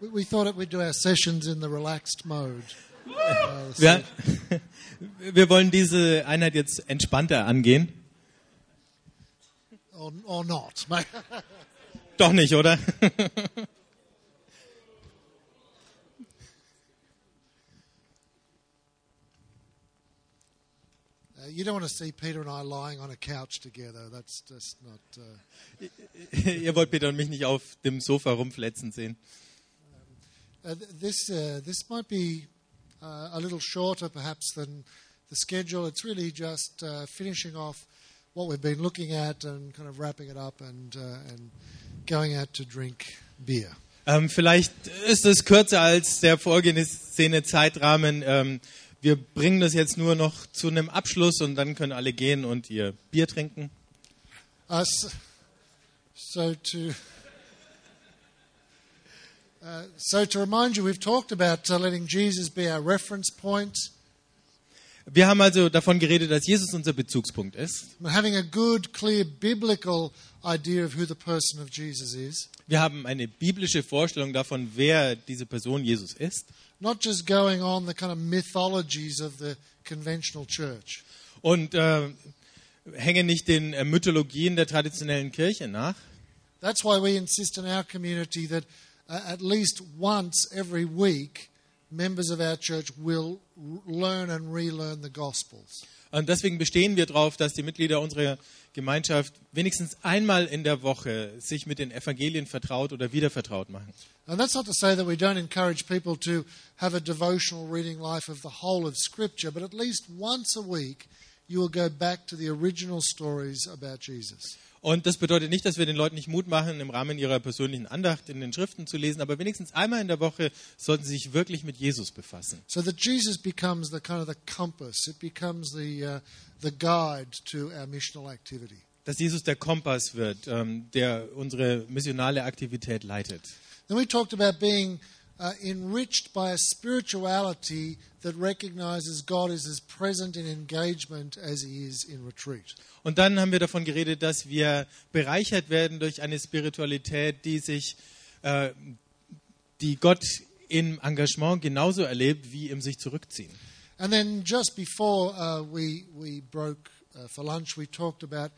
We, we thought it, we'd do our sessions in the relaxed mode. Uh, so- Wir, wir wollen diese Einheit jetzt entspannter angehen. or, or not. Doch nicht, oder? Uh, you don't want to see Peter and I lying on a couch together. That's just not. Uh, Ihr wollt Peter und mich nicht auf dem Sofa rumfletzen sehen. Uh, th- this uh, this might be uh, a little shorter, perhaps, than the schedule. It's really just uh, finishing off what we've been looking at and kind of wrapping it up and uh, and going out to drink beer. Ähm, vielleicht ist es kürzer als der vorgesehene Zeitrahmen. Ähm, wir bringen das jetzt nur noch zu einem Abschluss und dann können alle gehen und ihr Bier trinken. Uh, so, so to uh, so to remind you, we've talked about uh, letting Jesus be our reference point, Wir haben also davon geredet, dass Jesus unser Bezugspunkt ist. having a good, clear biblical idea of who the person of Jesus is, Wir haben eine biblische Vorstellung davon, wer diese Person Jesus ist. not just going on the kind of mythologies of the conventional church. Und äh, hängen nicht den äh, Mythologien der traditionellen Kirche nach. That's why we insist in our community that uh, at least once every week, members of our church will learn and relearn the Gospels. Und deswegen bestehen wir darauf, dass die Mitglieder unserer Gemeinschaft wenigstens einmal in der Woche sich mit den Evangelien vertraut oder wieder vertraut machen. And that's not to say that we don't encourage people to have a devotional reading life of the whole of Scripture, but at least once a week you will go back to the original stories about Jesus. Und das bedeutet nicht, dass wir den Leuten nicht Mut machen, im Rahmen ihrer persönlichen Andacht in den Schriften zu lesen, aber wenigstens einmal in der Woche sollten sie sich wirklich mit Jesus befassen. So that Jesus becomes the kind of the compass, it becomes the, uh, the guide to our missional activity. Dass Jesus der Kompass wird, ähm, der unsere missionale Aktivität leitet. Then we talked about being uh, enriched by a spirituality that recognizes God is as present in engagement as he is in retreat. Und dann haben wir davon geredet, dass wir bereichert werden durch eine Spiritualität, die sich, äh, die Gott im Engagement genauso erlebt wie im sich zurückziehen. And then just before uh, we, we broke uh, for lunch, we talked about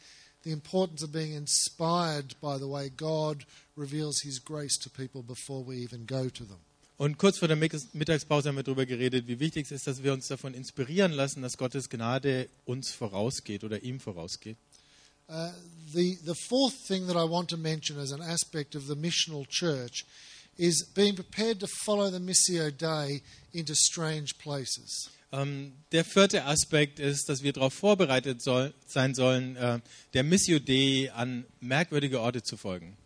the importance of being inspired by the way God reveals his grace to people before we even go to them. Und kurz vor der Mittags- Mittagspause haben wir darüber geredet, wie wichtig es ist, dass wir uns davon inspirieren lassen, dass Gottes Gnade uns vorausgeht oder ihm vorausgeht. Uh, the, the fourth thing that I want to mention as an aspect of the missional church is being prepared to follow the Missio Dei into strange places. Ähm, der vierte Aspekt ist, dass wir darauf vorbereitet soll, sein sollen, äh, der Missio Dei an merkwürdige Orte zu folgen.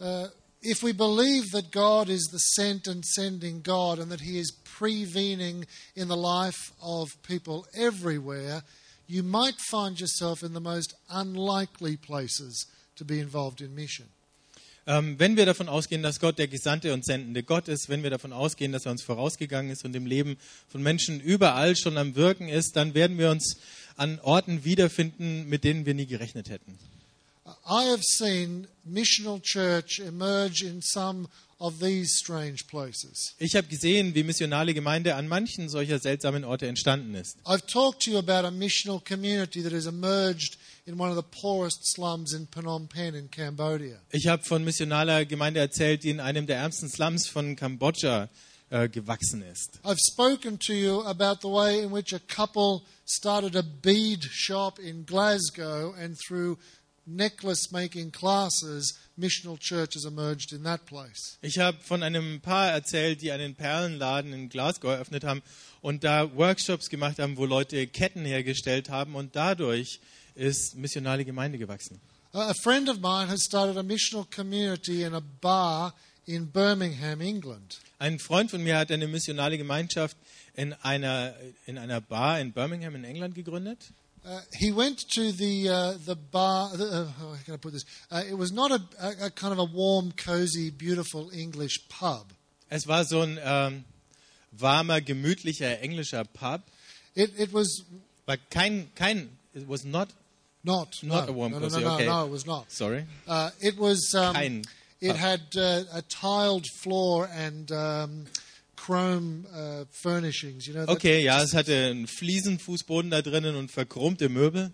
Uh, if we believe that God is the sent and sending God and that He is prevening in the life of people everywhere, you might find yourself in the most unlikely places to be involved in mission. Ähm, wenn wir davon ausgehen, dass Gott der gesandte und sendende Gott ist, wenn wir davon ausgehen, dass er uns vorausgegangen ist und im Leben von Menschen überall schon am Wirken ist, dann werden wir uns an Orten wiederfinden, mit denen wir nie gerechnet hätten. I have seen missional church emerge in some of these strange places. Ich habe gesehen, wie missionale Gemeinde an manchen solcher seltsamen Orte entstanden ist. I've talked to you about a missional community that has emerged in one of the poorest slums in Phnom Penh in Cambodia. Ich habe von missionaler Gemeinde erzählt, die in einem der ärmsten Slums von Kambodscha äh, gewachsen ist. I've spoken to you about the way in which a couple started a bead shop in Glasgow and through necklace making classes, missional church has emerged in that place. Ich habe von einem Paar erzählt, die einen Perlenladen in Glasgow eröffnet haben und da Workshops gemacht haben, wo Leute Ketten hergestellt haben und dadurch ist missionale Gemeinde gewachsen. A friend of mine has started a missional community in a bar in Birmingham, England. Ein Freund von mir hat eine missionale Gemeinschaft in einer, in einer Bar in Birmingham in England gegründet. Uh, he went to the uh, the bar. Uh, how can I put this? Uh, it was not a, a, a kind of a warm, cozy, beautiful English pub. Es war so ein ähm, warmer, gemütlicher englischer Pub. It it was War kein, kein, it was not, not Not no, a warm, no, no, cozy, no, no, okay. no, it was not. sorry, Uh, it was um, kein. It had uh, a tiled floor and um, chrome uh, furnishings. You know. Okay, ja, es hatte einen Fliesenfußboden da drinnen und verchromte Möbel.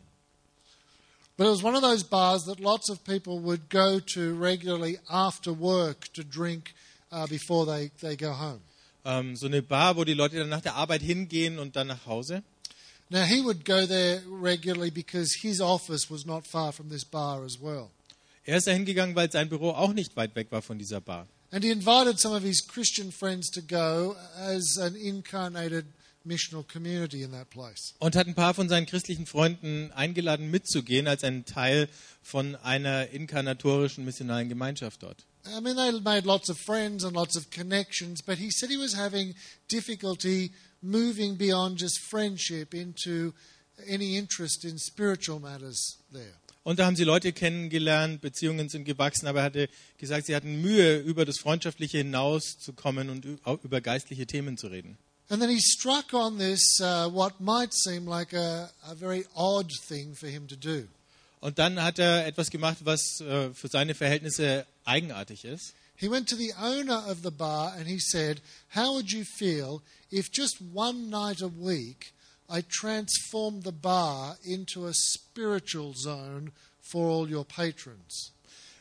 But it was one of those bars that lots of people would go to regularly after work to drink uh, before they, they go home. Ähm, so eine Bar, wo die Leute dann nach der Arbeit hingehen und dann nach Hause. Now, he would go there regularly because his office was not far from this bar as well. Er ist da hingegangen, weil sein Büro auch nicht weit weg war von dieser Bar. And he invited some of his Christian friends to go as an incarnated missional community in that place. Und hat ein paar von seinen christlichen Freunden eingeladen, mitzugehen als ein Teil von einer inkarnatorischen missionalen Gemeinschaft dort. I mean, they made lots of friends and lots of connections, but he said he was having difficulty moving beyond just friendship into any interest in spiritual matters there. Und da haben sie Leute kennengelernt, Beziehungen sind gewachsen, aber er hatte gesagt, sie hatten Mühe, über das Freundschaftliche hinauszukommen und über geistliche Themen zu reden. And then he struck on this, uh, what might seem like a, a very odd thing for him to do. Und dann hat er etwas gemacht, was äh, für seine Verhältnisse eigenartig ist. He went to the owner of the bar and he said, How would you feel if just one night a week I transformed the bar into a spiritual zone for all your patrons?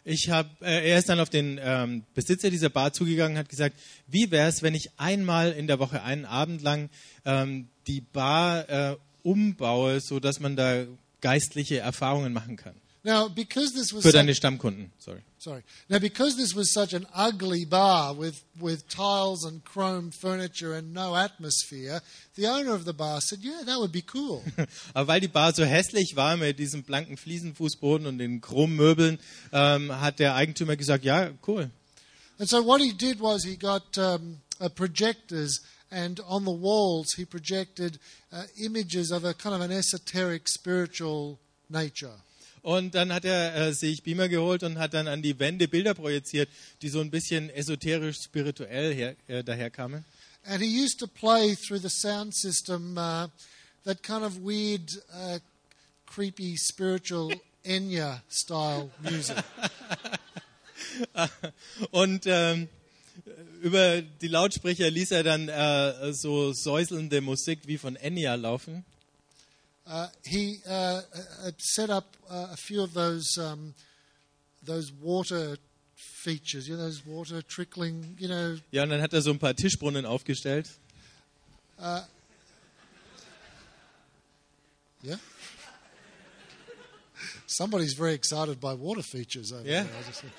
Ich hab, äh, er ist dann auf den ähm, Besitzer dieser Bar zugegangen und hat gesagt, wie wäre es, wenn ich einmal in der Woche, einen Abend lang, ähm, die Bar äh, umbaue, sodass man da geistliche Erfahrungen machen kann. Now, because this was Für deine Stammkunden, sorry. Sorry. Now, because this was such an ugly bar with, with tiles and chrome furniture and no atmosphere, the owner of the bar said, "Yeah, that would be cool." Aber weil die Bar so hässlich war mit diesem blanken Fliesenfußboden und den Chrommöbeln, ähm, hat der Eigentümer gesagt, ja, cool. And so what he did was he got um, uh, projectors, and on the walls he projected uh, images of a kind of an esoteric spiritual nature. Und dann hat er äh, sich Beamer geholt und hat dann an die Wände Bilder projiziert, die so ein bisschen esoterisch spirituell her, äh, daherkamen. And he used to play through the sound system uh, that kind of weird, uh, creepy, spiritual Enya style music. Und ähm, über die Lautsprecher ließ er dann äh, so säuselnde Musik wie von Enya laufen. Uh, he uh, had set up uh, a few of those um, those water features, you know, those water trickling, you know, Ja, und dann hat er so ein paar Tischbrunnen aufgestellt. Yeah. Somebody's very excited by water features over Yeah. there.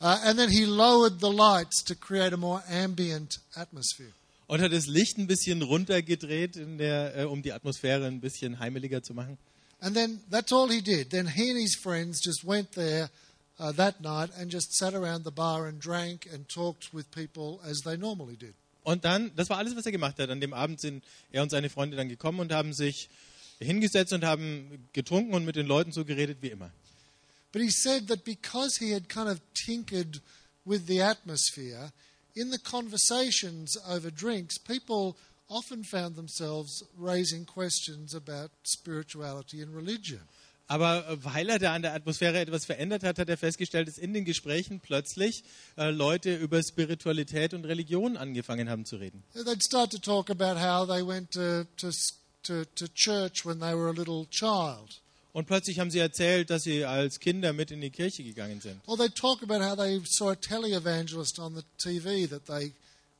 Uh, and then he lowered the lights to create a more ambient atmosphere. Und hat das Licht ein bisschen runtergedreht, der, äh, um die Atmosphäre ein bisschen heimeliger zu machen. And then that's all he did. Then he and his friends just went there uh, that night and just sat around the bar and drank and talked with people as they normally did. Und dann, das war alles, was er gemacht hat. An dem Abend sind er und seine Freunde dann gekommen und haben sich hingesetzt und haben getrunken und mit den Leuten so geredet wie immer. But he said that because he had kind of tinkered with the atmosphere, in the conversations over drinks, people often found themselves raising questions about spirituality and religion. Aber äh, weil er da an der Atmosphäre etwas verändert hat, hat er festgestellt, dass in den Gesprächen plötzlich äh, Leute über Spiritualität und Religion angefangen haben zu reden. They'd start to talk about how they went to, to, to, to church when they were a little child. Und plötzlich haben sie erzählt, dass sie als Kinder mit in die Kirche gegangen sind. Or they'd talk about how they saw a televangelist on the TV that they,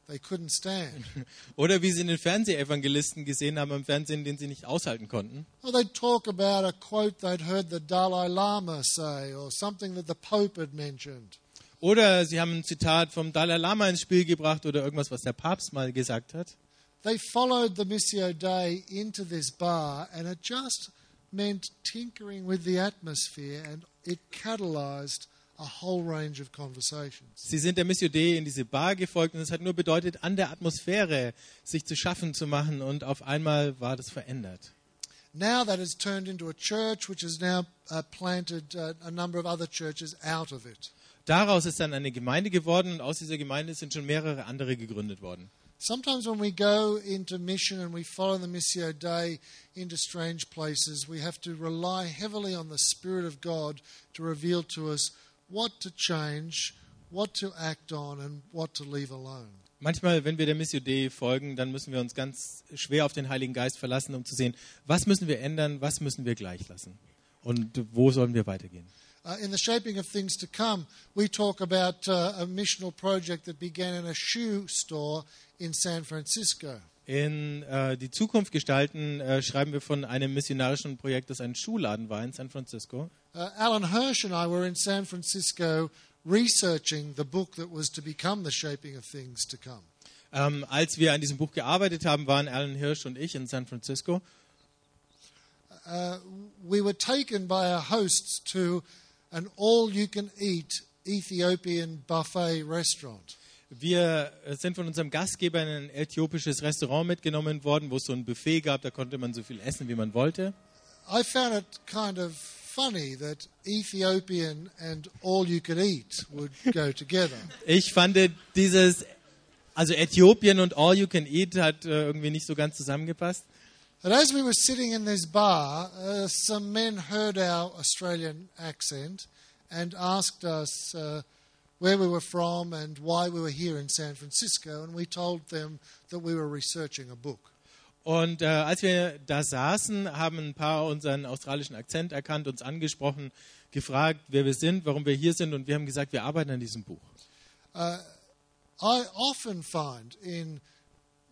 they couldn't stand. Oder wie sie einen Fernsehevangelisten gesehen haben im Fernsehen, den sie nicht aushalten konnten. Or they'd talk about a quote they'd heard the Dalai Lama say or something that the Pope had mentioned. Oder sie haben ein Zitat vom Dalai Lama ins Spiel gebracht oder irgendwas, was der Papst mal gesagt hat. They followed the Missio Dei into this bar, and it just meant tinkering with the atmosphere, and it catalyzed a whole range of conversations. Sie sind der Missio Dei in diese Bar gefolgt und es hat nur bedeutet, an der Atmosphäre sich zu schaffen zu machen und auf einmal war das verändert. Now that has turned into a church which has now uh, planted uh, a number of other churches out of it. Daraus ist dann eine Gemeinde geworden und aus dieser Gemeinde sind schon mehrere andere gegründet worden. Sometimes when we go into mission and we follow the Missio Dei into strange places, we have to rely heavily on the Spirit of God to reveal to us what to change, what to act on and what to leave alone. Manchmal, wenn wir der Missio Dei folgen, dann müssen wir uns ganz schwer auf den Heiligen Geist verlassen, um zu sehen, was müssen wir ändern, was müssen wir gleich lassen und wo sollen wir weitergehen. Uh, in the shaping of things to come, we talk about uh, a missional project that began in a shoe store in San Francisco. In äh, die Zukunft gestalten äh, schreiben wir von einem missionarischen Projekt, das ein Schuhladen war in San Francisco. Uh, Alan Hirsch and I were in San Francisco researching the book that was to become the shaping of things to come. Ähm, als wir an diesem Buch gearbeitet haben, waren Alan Hirsch und ich in San Francisco. Uh, we were taken by our hosts to an all you can eat Ethiopian buffet restaurant. Wir äh, sind von unserem Gastgeber in ein äthiopisches Restaurant mitgenommen worden, wo es so ein Buffet gab, da konnte man so viel essen, wie man wollte. I found it kind of funny that Ethiopian and all you can eat would go together. Ich fand dieses, also Äthiopien und All You Can Eat hat äh, irgendwie nicht so ganz zusammengepasst. And as we were sitting in this bar, uh, some men heard our Australian accent and asked us uh, where we were from and why we were here in San Francisco. And we told them that we were researching a book. Und äh, als wir da saßen, haben ein paar unseren australischen Akzent erkannt, uns angesprochen, gefragt, wer wir sind, warum wir hier sind und wir haben gesagt, wir arbeiten an diesem Buch. Uh, I often find in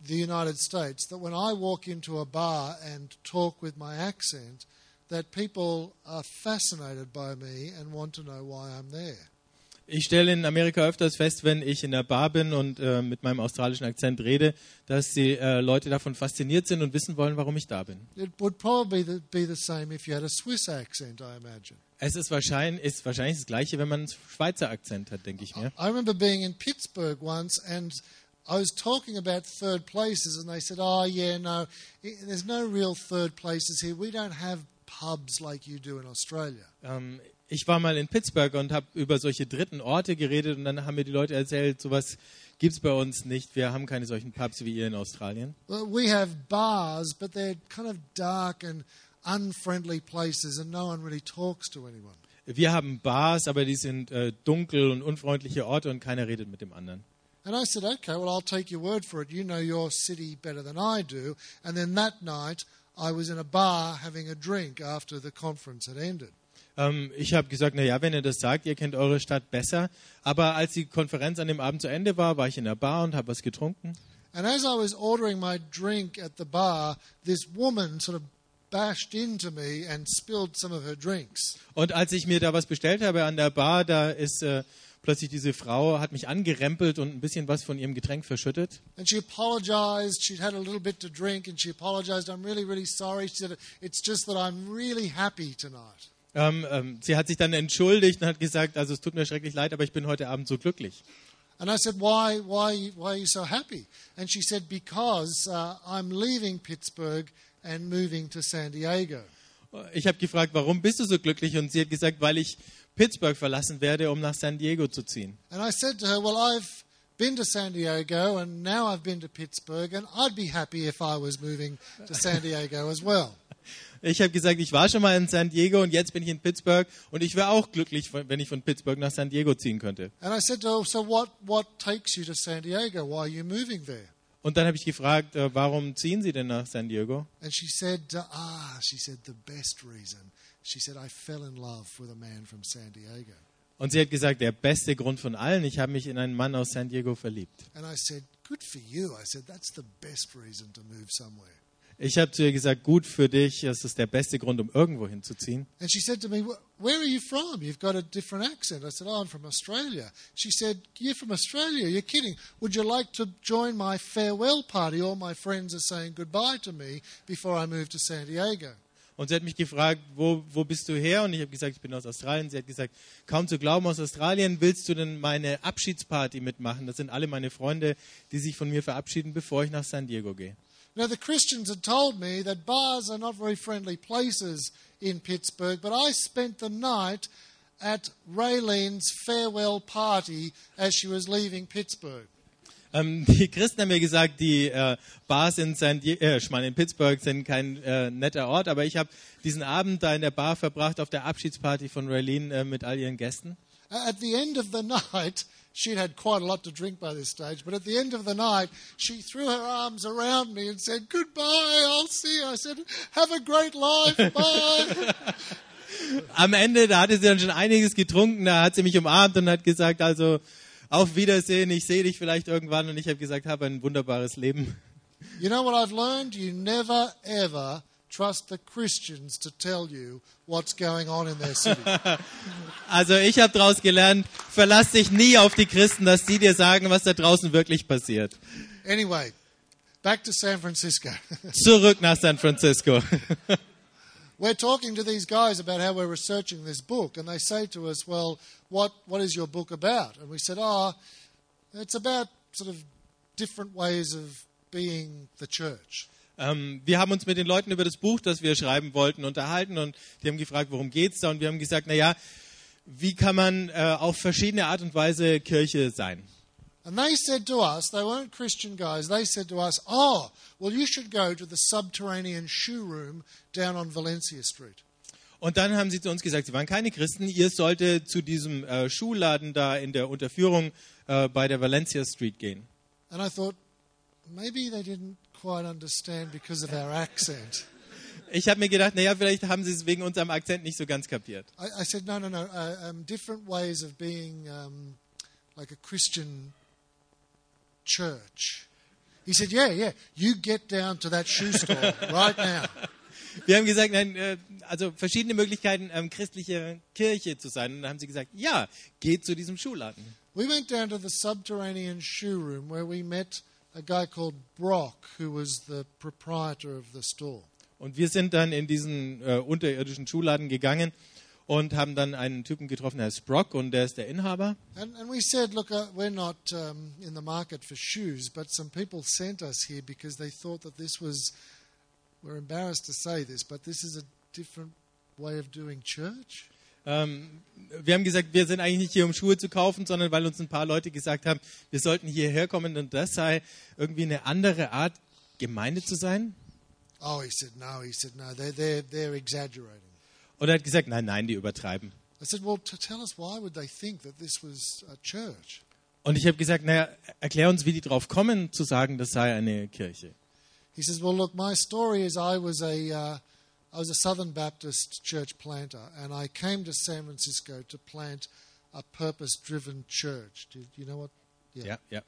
the United States that when I walk into a bar and talk with my accent, that people are fascinated by me and want to know why I'm there. Ich stelle in Amerika öfters fest, wenn ich in der Bar bin und äh, mit meinem australischen Akzent rede, dass die äh, Leute davon fasziniert sind und wissen wollen, warum ich da bin. It would probably the- be the same if you had a Swiss accent, I imagine. Es ist wahrscheinlich, ist wahrscheinlich das Gleiche, wenn man einen Schweizer Akzent hat, denke ich mir. I remember being in Pittsburgh once and I was talking about third places, and they said, Oh, yeah, no, there's no real third places here. We don't have pubs like you do in Australia. Ähm, ich war mal in Pittsburgh und habe über solche dritten Orte geredet und dann haben mir die Leute erzählt, sowas gibt es bei uns nicht. Wir haben keine solchen Pubs wie ihr in Australien. Well, we have bars, but they're kind of dark and unfriendly places, and no one really talks to anyone. Wir haben Bars, aber die sind äh, dunkel und unfreundliche Orte und keiner redet mit dem anderen. And I said, okay, well, I'll take your word for it. You know your city better than I do. And then that night, I was in a bar having a drink after the conference had ended. Ähm, ich habe gesagt, naja, wenn ihr das sagt, ihr kennt eure Stadt besser. Aber als die Konferenz an dem Abend zu Ende war, war ich in der Bar und habe was getrunken. And as I was ordering my drink at the bar, this woman sort of bashed into me and spilled some of her drinks. Und als ich mir da was bestellt habe an der Bar, da ist äh, plötzlich diese Frau, hat mich angerempelt und ein bisschen was von ihrem Getränk verschüttet. And she apologized. She'd had a little bit to drink and she apologized. I'm really, really sorry. She said, It's just that I'm really happy tonight. Ähm, ähm, sie hat sich dann entschuldigt und hat gesagt, also es tut mir schrecklich leid, aber ich bin heute Abend so glücklich. And I said, Why, why, why are you so happy? And she said, Because uh, I'm leaving Pittsburgh and moving to San Diego. Ich habe gefragt, warum bist du so glücklich? Und sie hat gesagt, weil ich Pittsburgh verlassen werde, um nach San Diego zu ziehen. And I said to her, Well, I've been to San Diego and now I've been to Pittsburgh, and I'd be happy if I was moving to San Diego as well. Ich habe gesagt, ich war schon mal in San Diego und jetzt bin ich in Pittsburgh und ich wäre auch glücklich, wenn ich von Pittsburgh nach San Diego ziehen könnte. And I said to her, So what, what takes you to San Diego? Why are you moving there? Und dann habe ich gefragt, äh, warum ziehen Sie denn nach San Diego? And she said, uh, Ah, she said, the best reason. She said, I fell in love with a man from San Diego. Und sie hat gesagt, der beste Grund von allen, ich habe mich in einen Mann aus San Diego verliebt. And I said, Good for you. I said, That's the best reason to move somewhere. Ich habe zu ihr gesagt, gut für dich, das ist der beste Grund, um irgendwo hinzuziehen. And she said to me, "Wh- Where are you from? You've got a different accent. I said, Oh, I'm from Australia. She said, You're from Australia? You're kidding. Would you like to join my farewell party? All my friends are saying goodbye to me before I move to San Diego. Und sie hat mich gefragt, wo, wo bist du her? Und ich habe gesagt, ich bin aus Australien. Sie hat gesagt, kaum zu glauben, aus Australien, willst du denn meine Abschiedsparty mitmachen? Das sind alle meine Freunde, die sich von mir verabschieden, bevor ich nach San Diego gehe. Now, the Christians had told me that bars are not very friendly places in Pittsburgh, but I spent the night at Raylene's farewell party as she was leaving Pittsburgh. Ähm, die Christen haben mir gesagt, die äh, Bars in, San Die äh, ich meine, in Pittsburgh sind kein äh, netter Ort, aber ich habe diesen Abend da in der Bar verbracht auf der Abschiedsparty von Raylene äh, mit all ihren Gästen. At the end of the night, she'd had quite a lot to drink by this stage, but at the end of the night, she threw her arms around me and said, Goodbye, I'll see you. I said, Have a great life, bye. Am Ende, da hatte sie dann schon einiges getrunken, da hat sie mich umarmt und hat gesagt, also auf Wiedersehen, ich sehe dich vielleicht irgendwann und ich habe gesagt, habe ein wunderbares Leben. you know what I've learned? You never, ever trust the Christians to tell you what's going on in their city. Also ich habe daraus gelernt, verlass dich nie auf die Christen, dass sie dir sagen, was da draußen wirklich passiert. anyway, back to San Francisco. Zurück nach San Francisco. we're talking to these guys about how we're researching this book, and they say to us, Well, what, what is your book about? And we said, Oh, it's about sort of different ways of being the church. Ähm, wir haben uns mit den Leuten über das Buch, das wir schreiben wollten, unterhalten und die haben gefragt, worum geht's da? Und wir haben gesagt, na ja, wie kann man äh, auf verschiedene Art und Weise Kirche sein? And they said to us, they weren't Christian guys, they said to us, Oh, well, you should go to the subterranean shoe room down on Valencia Street. Und dann haben sie zu uns gesagt, sie waren keine Christen, ihr solltet zu diesem äh, Schuhladen da in der Unterführung äh, bei der Valencia Street gehen. And I thought, maybe they didn't quite understand because of our accent. Ich habe mir gedacht, naja, vielleicht haben sie es wegen unserem Akzent nicht so ganz kapiert. I, I said, no, no, no, uh, um, different ways of being um, like a Christian church. He said, yeah, yeah, you get down to that shoe store right now. Wir haben gesagt, nein, äh, also verschiedene Möglichkeiten, ähm, christliche Kirche zu sein. Und dann haben sie gesagt, ja, geht zu diesem Schuhladen. We went down to the subterranean shoe room where we met a guy called Brock, who was the proprietor of the store. Und wir sind dann in diesen äh, unterirdischen Schuhladen gegangen und haben dann einen Typen getroffen, der heißt Brock und der ist der Inhaber. And, and we said, look, uh, we're not um, in the market for shoes, but some people sent us here because they thought that this was, we're embarrassed to say this, but this is a different way of doing church. Ähm, wir haben gesagt, wir sind eigentlich nicht hier, um Schuhe zu kaufen, sondern weil uns ein paar Leute gesagt haben, wir sollten hierher kommen und das sei irgendwie eine andere Art, Gemeinde zu sein. Oh, he said, no. He said, no, they're, they're, they're exaggerating. Und er hat gesagt, nein, nein, die übertreiben. I said, well, tell us why would they think that this was a church? Und ich habe gesagt, naja, erklär uns, wie die drauf kommen, zu sagen, das sei eine Kirche. He says, well, look, my story is I was a, uh, I was a Southern Baptist church planter, and I came to San Francisco to plant a purpose-driven church. Do you know what? Ja, ja.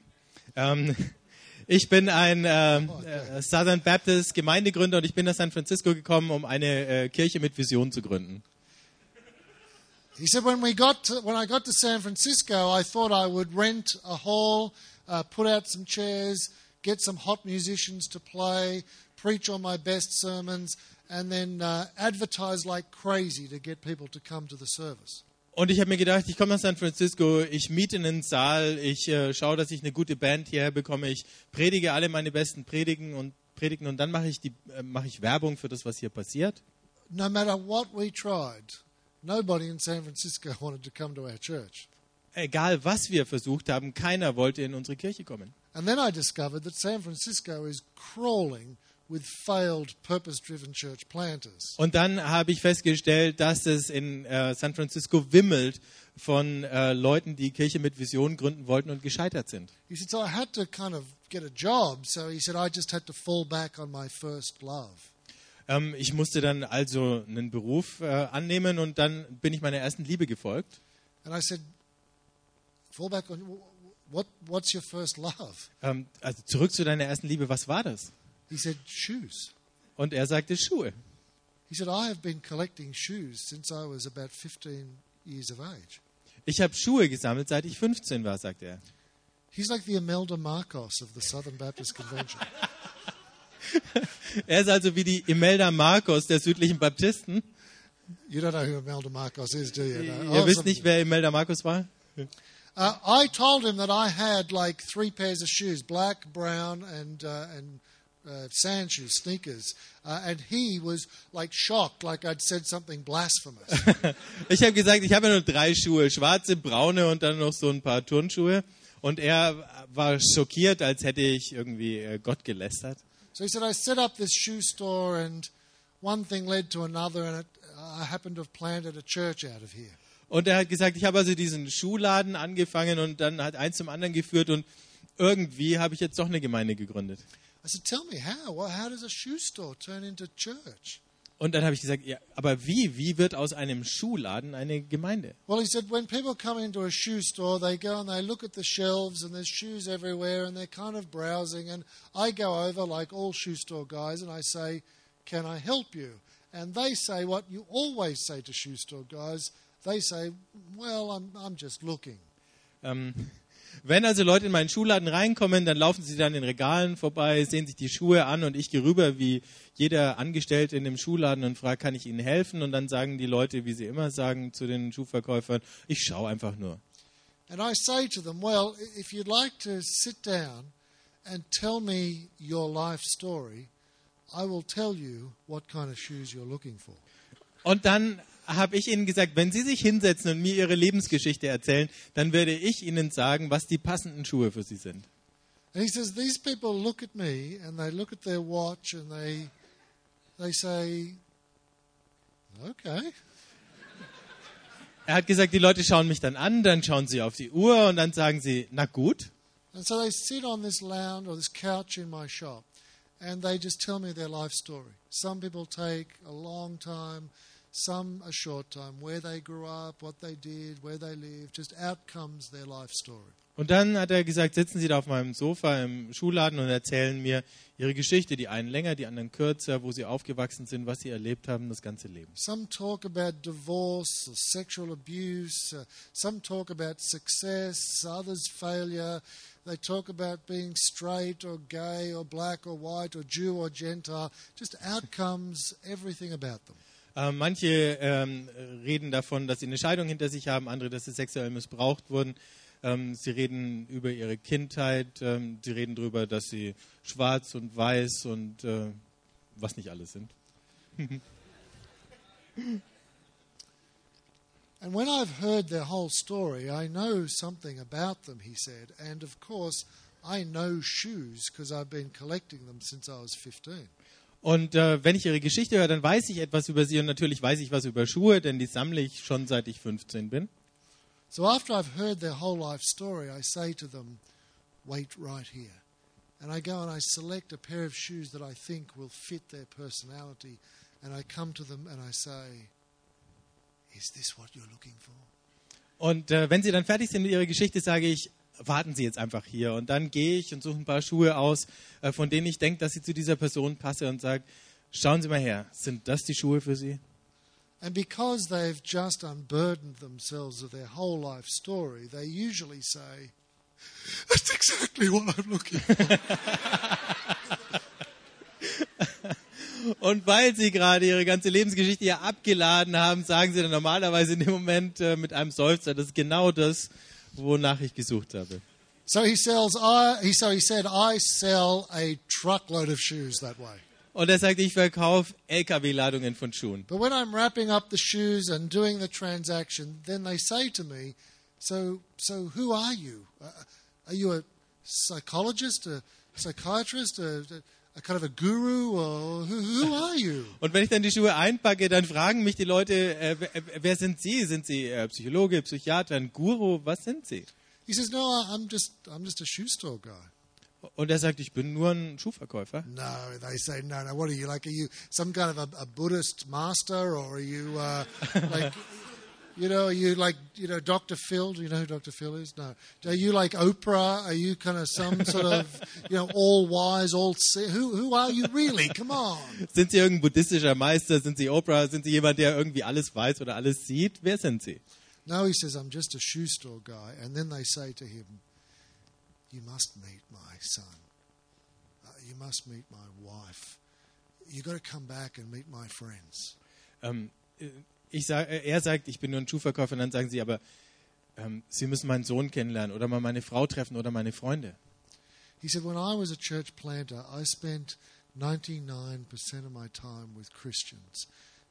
Ähm, ich bin ein ähm, äh, Southern Baptist Gemeindegründer und ich bin nach San Francisco gekommen, um eine äh, Kirche mit Vision zu gründen. He said, when we got to, when I got to San Francisco, I thought I would rent a hall, uh, put out some chairs, get some hot musicians to play, preach on my best sermons, and then uh, advertise like crazy to get people to come to the service. Und ich habe mir gedacht, ich komme nach San Francisco, ich miete einen Saal, ich äh, schaue, dass ich eine gute Band hierher bekomme, ich predige alle meine besten Predigen und Predigen und dann mache ich, die, äh, mache ich Werbung für das, was hier passiert. No matter what we tried, nobody in San Francisco wanted to come to our church. Egal, was wir versucht haben, keiner wollte in unsere Kirche kommen. And then I discovered that San Francisco is crawling with failed purpose driven church planters. Und dann habe ich festgestellt, dass es in äh, San Francisco wimmelt von äh, Leuten, die Kirche mit Vision gründen wollten und gescheitert sind. He said, So I had to kind of get a job. So he said, I just had to fall back on my first love. Ähm, ich musste dann also einen Beruf äh, annehmen und dann bin ich meiner ersten Liebe gefolgt. And I said, Fall back on what, what's your first love? Ähm, also zurück zu deiner ersten Liebe, was war das? He said, Shoes. Und er sagte Schuhe. He said, I have been collecting shoes since I was about 15 years of age. Ich habe Schuhe gesammelt, seit ich 15 war, sagte er. He's like the Imelda Marcos of the Southern Baptist Convention. Er ist also wie die Imelda Marcos der südlichen Baptisten. You don't know who Imelda Marcos is, do you? No. Ihr Oh, wisst nicht, wer Imelda Marcos war? Uh, I told him that I had like three pairs of shoes black, brown, and, uh, and uh, sand shoes, sneakers. Uh, and he was like shocked, like I'd said something blasphemous. Ich habe gesagt, ich habe nur drei Schuhe, schwarze, braune und dann noch so ein paar Turnschuhe. Und er war schockiert, als hätte ich irgendwie äh, Gott gelästert. so he said, I set up this shoe store, and one thing led to another, and it, I happened to have planted a church out of here. Und er hat gesagt, ich habe also diesen Schuhladen angefangen und dann hat eins zum anderen geführt und irgendwie habe ich jetzt doch eine Gemeinde gegründet. I said, Tell me how. Well, how does a shoe store turn into church? Und dann habe ich gesagt, ja, aber wie? Wie wird aus einem Schuhladen eine Gemeinde? Well, he said, when people come into a shoe store, they go and they look at the shelves and there's shoes everywhere and they're kind of browsing. And I go over, like all shoe store guys, and I say, Can I help you? And they say what you always say to shoe store guys. They say, Well, I'm, I'm just looking. Ähm, wenn also Leute in meinen Schuhladen reinkommen, dann laufen sie dann in den Regalen vorbei, sehen sich die Schuhe an und ich gehe rüber wie jeder Angestellte in dem Schuhladen und frage, kann ich Ihnen helfen? Und dann sagen die Leute, wie sie immer sagen zu den Schuhverkäufern, ich schaue einfach nur. And I say to them, Well, if you'd like to sit down and tell me your life story, I will tell you what kind of shoes you're looking for. Und dann habe ich ihnen gesagt, wenn sie sich hinsetzen und mir ihre Lebensgeschichte erzählen, dann werde ich ihnen sagen, was die passenden Schuhe für sie sind. And he says, These people look at me and they look at their watch and they, they say, Okay. Er hat gesagt, die Leute schauen mich dann an, dann schauen sie auf die Uhr und dann sagen sie, na gut. And so they sit on this lounge or this couch in my shop and they just tell me their life story. Some people take a long time, some a short time, where they grew up, what they did, where they lived, just out comes their life story. Und dann hat er gesagt, sitzen Sie da auf meinem Sofa im Schuhladen und erzählen mir Ihre Geschichte, die einen länger, die anderen kürzer, wo Sie aufgewachsen sind, was Sie erlebt haben, das ganze Leben. Some talk about divorce or sexual abuse, uh, some talk about success, others failure. They talk about being straight or gay or black or white or Jew or Gentile, just outcomes, everything about them. Äh, manche ähm, reden davon, dass sie eine Scheidung hinter sich haben, andere, dass sie sexuell missbraucht wurden. Ähm, sie reden über ihre Kindheit, ähm, sie reden darüber, dass sie schwarz und weiß und äh, was nicht alles sind. And when I've heard their whole story, I know something about them, he said. And of course, I know shoes because I've been collecting them since I was 15. Und äh, wenn ich ihre Geschichte höre, dann weiß ich etwas über sie und natürlich weiß ich was über Schuhe, denn die sammle ich schon seit ich 15 bin. So after I've heard their whole life story, I say to them, wait right here. And I go and I select a pair of shoes that I think will fit their personality. And I come to them and I say, is this what you're looking for? Und äh, wenn sie dann fertig sind mit ihrer Geschichte, sage ich, warten Sie jetzt einfach hier. Und dann gehe ich und suche ein paar Schuhe aus, äh, von denen ich denke, dass sie zu dieser Person passe und sage, schauen Sie mal her, sind das die Schuhe für Sie? And because they've just unburdened themselves of their whole life story, they usually say, That's exactly what I'm looking for. Und weil sie gerade ihre ganze Lebensgeschichte hier abgeladen haben, sagen sie dann normalerweise in dem Moment äh, mit einem Seufzer, das ist genau das, wonach ich gesucht habe. so he sells I he so he said, I sell a truckload of shoes that way. Und er sagt, ich verkaufe LKW-Ladungen von Schuhen. But when I'm wrapping up the shoes and doing the transaction, then they say to me, "So, so who are you? Uh, are you a psychologist, a psychiatrist, a, a kind of a guru, or who, are you?" Und wenn ich dann die Schuhe einpacke, dann fragen mich die Leute, äh, wer, wer sind Sie? Sind Sie äh, Psychologe, Psychiater, ein Guru? Was sind Sie? He says, "No, I'm just, I'm just a shoe store guy." Und er sagt, ich bin nur ein Schuhverkäufer. No, they say, "No, no. What are you like? Are you some kind of a, a Buddhist master, or are you uh, like?" You know, are you like, you know, Dr. Phil? Do you know who Dr. Phil is? No. Are you like Oprah? Are you kind of some sort of, you know, all wise, all see? Who, who are you really? Come on. Sind Sie irgendein buddhistischer Meister? Sind Sie Oprah? Sind Sie jemand, der irgendwie alles weiß oder alles sieht? Wer sind Sie? No, he says, I'm just a shoe store guy. And then they say to him, You must meet my son. Uh, you must meet my wife. You've got to come back and meet my friends. Äh, ich sag, äh, er sagt, ich bin nur ein Schuhverkäufer und dann sagen sie, aber ähm, Sie müssen meinen Sohn kennenlernen oder mal meine Frau treffen oder meine Freunde. He said, When I was a church planter, I spent 99% of my time with Christians.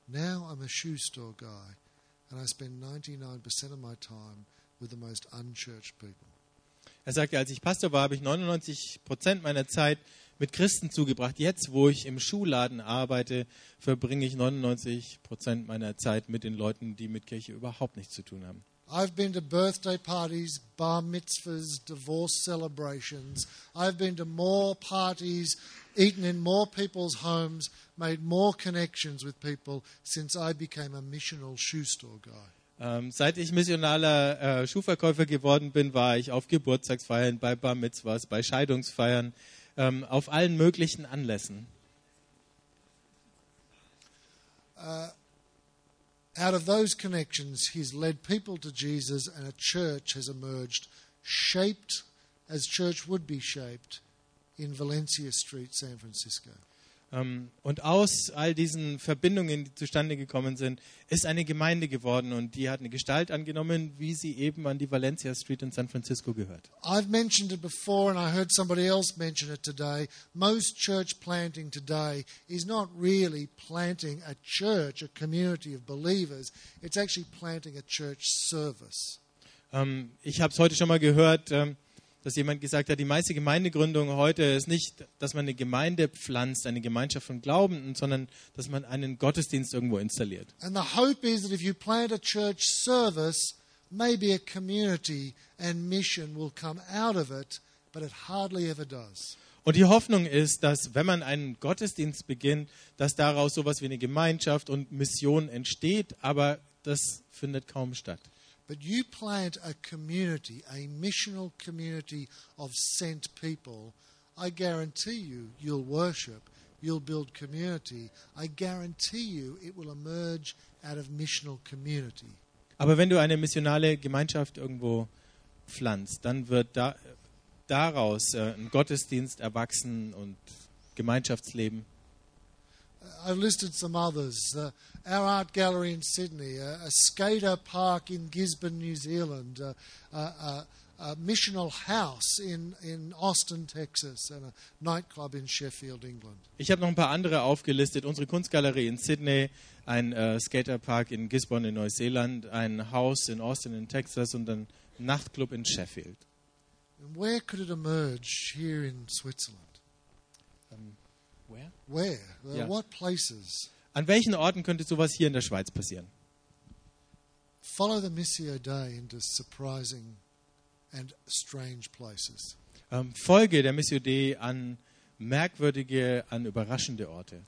Now I'm a shoe store guy, and I spend 99% of my time with the most unchurched people. Er sagte, als ich Pastor war, habe ich 99 Prozent meiner Zeit mit Christen zugebracht. Jetzt, wo ich im Schuhladen arbeite, verbringe ich 99 Prozent meiner Zeit mit den Leuten, die mit Kirche überhaupt nichts zu tun haben. I've been to birthday parties, bar mitzvahs, divorce celebrations. I've been to more parties, eaten in more people's homes, made more connections with people since I became a missional shoe store guy. Ähm, seit ich missionaler äh, Schuhverkäufer geworden bin, war ich auf Geburtstagsfeiern, bei Bar Mitzvahs, bei Scheidungsfeiern, ähm, auf allen möglichen Anlässen. Uh, out of those connections, he's led people to Jesus, and a church has emerged, shaped as church would be shaped in Valencia Street, San Francisco. Ähm, und aus all diesen Verbindungen, die zustande gekommen sind, ist eine Gemeinde geworden und die hat eine Gestalt angenommen, wie sie eben an die Valencia Street in San Francisco gehört. I've mentioned it before, and I heard somebody else mention it today. Most church planting today is not really planting a church, a community of believers. It's actually planting a church service. Ähm, ich habe es heute schon mal gehört, ähm, dass jemand gesagt hat, die meiste Gemeindegründung heute ist nicht, dass man eine Gemeinde pflanzt, eine Gemeinschaft von Glaubenden, sondern dass man einen Gottesdienst irgendwo installiert. And the hope is that if you plant a church service, maybe a community and mission will come out of it, but it hardly ever does. Und die Hoffnung ist, dass wenn man einen Gottesdienst beginnt, dass daraus sowas wie eine Gemeinschaft und Mission entsteht, aber das findet kaum statt. But you plant a community, a missional community of sent people, I guarantee you, you'll worship, you'll build community. I guarantee you, it will emerge out of missional community. Aber wenn du eine missionale Gemeinschaft irgendwo pflanzt, dann wird da, daraus äh, ein Gottesdienst erwachsen und Gemeinschaftsleben. I've listed some others. Uh, our art gallery in Sydney, a, a skater park in Gisborne, New Zealand, uh, a missional house in, in Austin, Texas, and a nightclub in Sheffield, England. Ich habe noch ein paar andere aufgelistet. Unsere Kunstgalerie in Sydney, ein äh, Skaterpark in Gisborne in Neuseeland, ein Haus in Austin in Texas und ein Nachtclub in Sheffield. And where could it emerge here in Switzerland? Where? Where? Uh. What places? An welchen Orten könnte sowas hier in der Schweiz passieren? Follow the Missio Dei into surprising and strange places. Ähm, Folge der Missio Dei an merkwürdige, an überraschende Orte.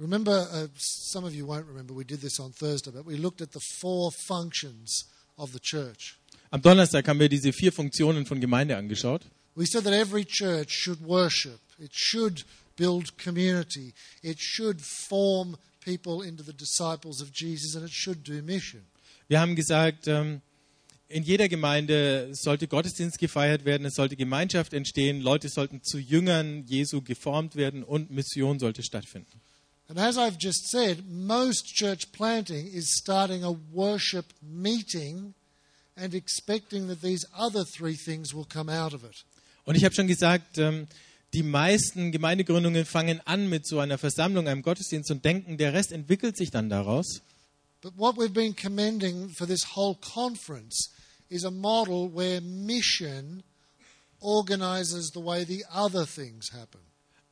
Remember, uh, some of you won't remember, we did this on Thursday, but we looked at the four functions of the church. Am Donnerstag haben wir diese vier Funktionen von Gemeinde angeschaut. We said that every church should worship, it should build community, it should form people into the disciples of Jesus, and it should do mission. Wir haben gesagt, ähm, in jeder Gemeinde sollte Gottesdienst gefeiert werden, es sollte Gemeinschaft entstehen, Leute sollten zu Jüngern Jesu geformt werden und Mission sollte stattfinden. And as I've just said, most church planting is starting a worship meeting and expecting that these other three things will come out of it. Und ich habe schon gesagt, ähm, die meisten Gemeindegründungen fangen an mit so einer Versammlung, einem Gottesdienst und denken, der Rest entwickelt sich dann daraus. But what we've been commending for this whole conference is a model where mission organizes the way the other things happen.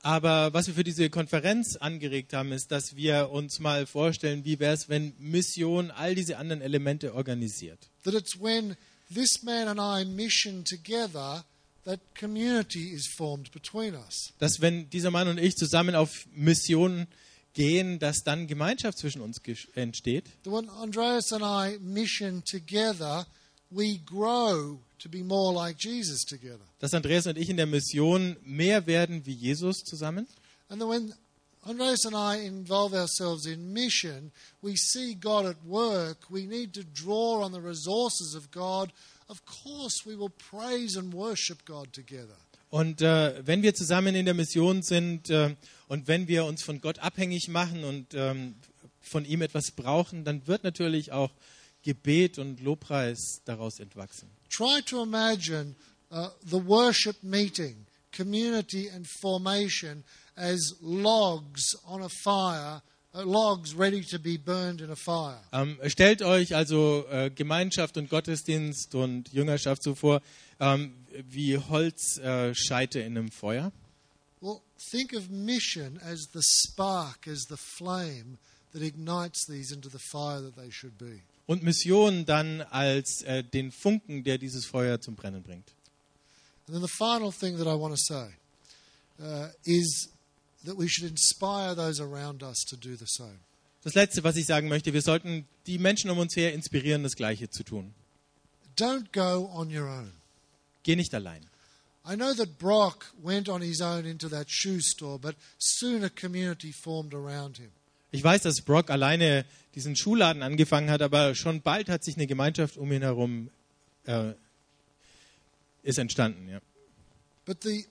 Aber was wir für diese Konferenz angeregt haben, ist, dass wir uns mal vorstellen, wie wäre es, wenn Mission all diese anderen Elemente organisiert. That it's when this man and I mission together that community is formed between us. Dass wenn dieser Mann und ich zusammen auf Mission gehen, dass dann Gemeinschaft zwischen uns entsteht. When Andreas and I mission together, we grow to be more like Jesus together. Dass Andreas und ich in der Mission mehr werden wie Jesus zusammen. And then when Andreas and I involve ourselves in mission, we see God at work. We need to draw on the resources of God. Of course, we will praise and worship God together. Und äh, wenn wir zusammen in der Mission sind äh, und wenn wir uns von Gott abhängig machen und ähm, von ihm etwas brauchen, dann wird natürlich auch Gebet und Lobpreis daraus entwachsen. Try to imagine uh, the worship meeting, community and formation as logs on a fire uh, logs ready to be burned in a fire. Ähm, stellt euch also äh, Gemeinschaft und Gottesdienst und Jüngerschaft so vor ähm, wie Holzscheite äh, in einem Feuer. Well, think of mission as the spark, as the flame that ignites these into the fire that they should be. Und Mission dann als äh, den Funken, der dieses Feuer zum Brennen bringt. And then the final thing that I want to say uh, is that we should inspire those around us to do the same. Das Letzte, was ich sagen möchte, wir sollten die Menschen um uns her inspirieren, das Gleiche zu tun. Don't go on your own. Geh nicht allein. I know that Brock went on his own into that shoe store, but soon a community formed around him. Ich weiß, dass Brock alleine diesen Schuhladen angefangen hat, aber schon bald hat sich eine Gemeinschaft um ihn herum äh, ist entstanden. Ja. But the,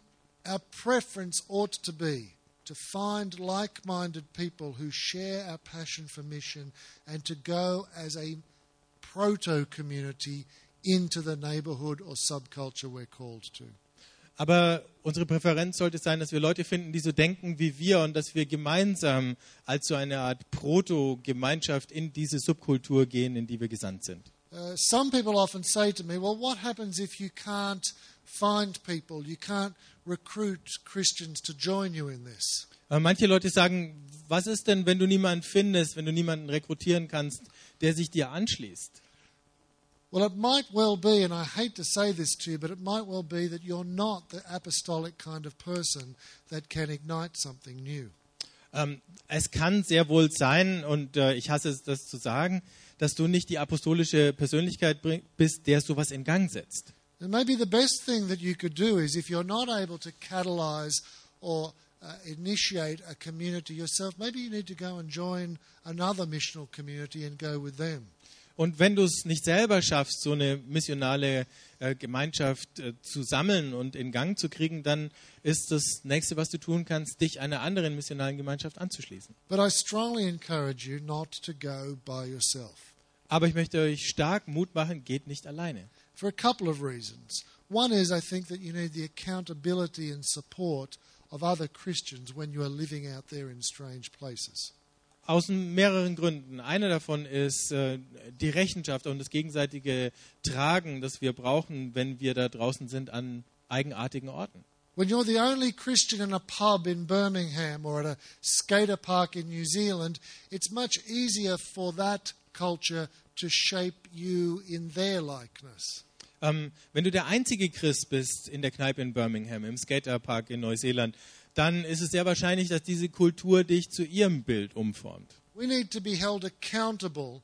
our preference ought to be to find like minded people who share our passion for mission and to go as a proto community into the neighborhood or subculture we're called to. Aber unsere Präferenz sollte sein, dass wir Leute finden, die so denken wie wir und dass wir gemeinsam als so eine Art Proto-Gemeinschaft in diese Subkultur gehen, in die wir gesandt sind. Uh, some people often say to me, well, what happens if you can't find people, you can't recruit Christians to join you in this? Aber manche Leute sagen, was ist denn, wenn du niemanden findest, wenn du niemanden rekrutieren kannst, der sich dir anschließt? Well, it might well be, and I hate to say this to you, but it might well be that you're not the apostolic kind of person that can ignite something new. Ähm, es kann sehr wohl sein, und äh, ich hasse es, das zu sagen, dass du nicht die apostolische Persönlichkeit bist, der sowas in Gang setzt. And maybe the best thing that you could do is if you're not able to catalyze or uh, initiate a community yourself, maybe you need to go and join another missional community and go with them. Und wenn du es nicht selber schaffst, so eine missionale äh, Gemeinschaft äh, zu sammeln und in Gang zu kriegen, dann ist das nächste, was du tun kannst, dich einer anderen missionalen Gemeinschaft anzuschließen. But I strongly encourage you not to go by yourself Aber ich möchte euch stark Mut machen, geht nicht alleine. For a couple of reasons. One is I think that you need the accountability and support of other Christians when you are living out there in strange places. Aus mehreren Gründen. Einer davon ist äh, die Rechenschaft und das gegenseitige Tragen, das wir brauchen, wenn wir da draußen sind an eigenartigen Orten. When you're the only Christian in a pub in Birmingham or at a skater park in New Zealand, it's much easier for that culture to shape you in their likeness. Ähm, wenn du der einzige Christ bist in der Kneipe in Birmingham, im Skaterpark in Neuseeland, dann ist es sehr wahrscheinlich, dass diese Kultur dich zu ihrem Bild umformt. We need to be held accountable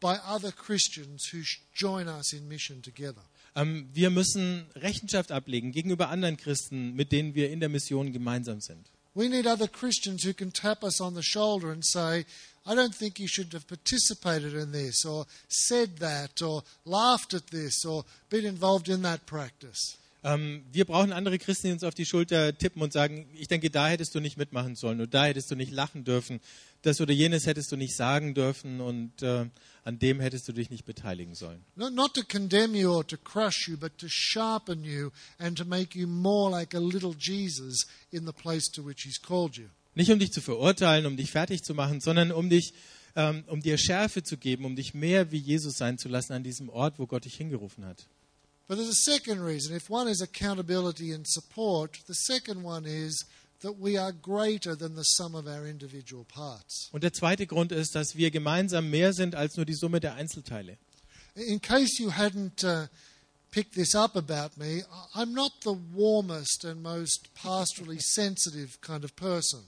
by other Christians who sh- join us in mission together. Ähm, wir müssen Rechenschaft ablegen gegenüber anderen Christen, mit denen wir in der Mission gemeinsam sind. We need other Christians who can tap us on the shoulder and say, I don't think you should have participated in this, or said that, or laughed at this, or been involved in that practice. Ähm, wir brauchen andere Christen, die uns auf die Schulter tippen und sagen, ich denke, da hättest du nicht mitmachen sollen oder da hättest du nicht lachen dürfen, das oder jenes hättest du nicht sagen dürfen und äh, an dem hättest du dich nicht beteiligen sollen. Not, to condemn you or to crush you, but to sharpen you and to make you more like a little Jesus in the place to which He's called you. Nicht um dich zu verurteilen, um dich fertig zu machen, sondern um dich, ähm, um dir Schärfe zu geben, um dich mehr wie Jesus sein zu lassen an diesem Ort, wo Gott dich hingerufen hat. But there's a second reason. If one is accountability and support, the second one is that we are greater than the sum of our individual parts. Und der zweite Grund ist, dass wir gemeinsam mehr sind als nur die Summe der Einzelteile. In case you hadn't uh, picked this up about me, I'm not the warmest and most pastorally sensitive kind of person.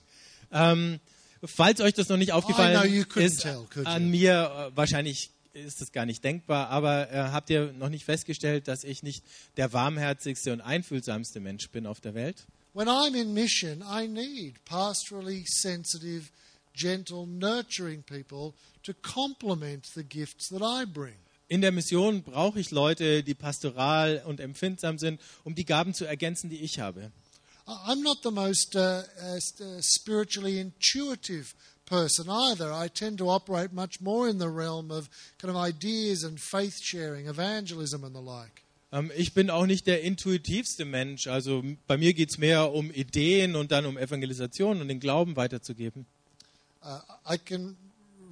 Ähm, falls euch das noch nicht aufgefallen ist, tell, an mir äh, wahrscheinlich ist das gar nicht denkbar, aber äh, habt ihr noch nicht festgestellt, dass ich nicht der warmherzigste und einfühlsamste Mensch bin auf der Welt? When I'm in mission, I need pastorally sensitive, gentle, nurturing people to complement the gifts that I bring. In der Mission brauche ich Leute, die pastoral und empfindsam sind, um die Gaben zu ergänzen, die ich habe. I'm not the most uh, uh, uh, spiritually intuitive person either. I tend to operate much more in the realm of kind of ideas and faith sharing, evangelism, and the like. Ähm, ich bin auch nicht der intuitivste Mensch. Also bei mir geht es mehr um Ideen und dann um Evangelisation und den Glauben weiterzugeben. Uh, I can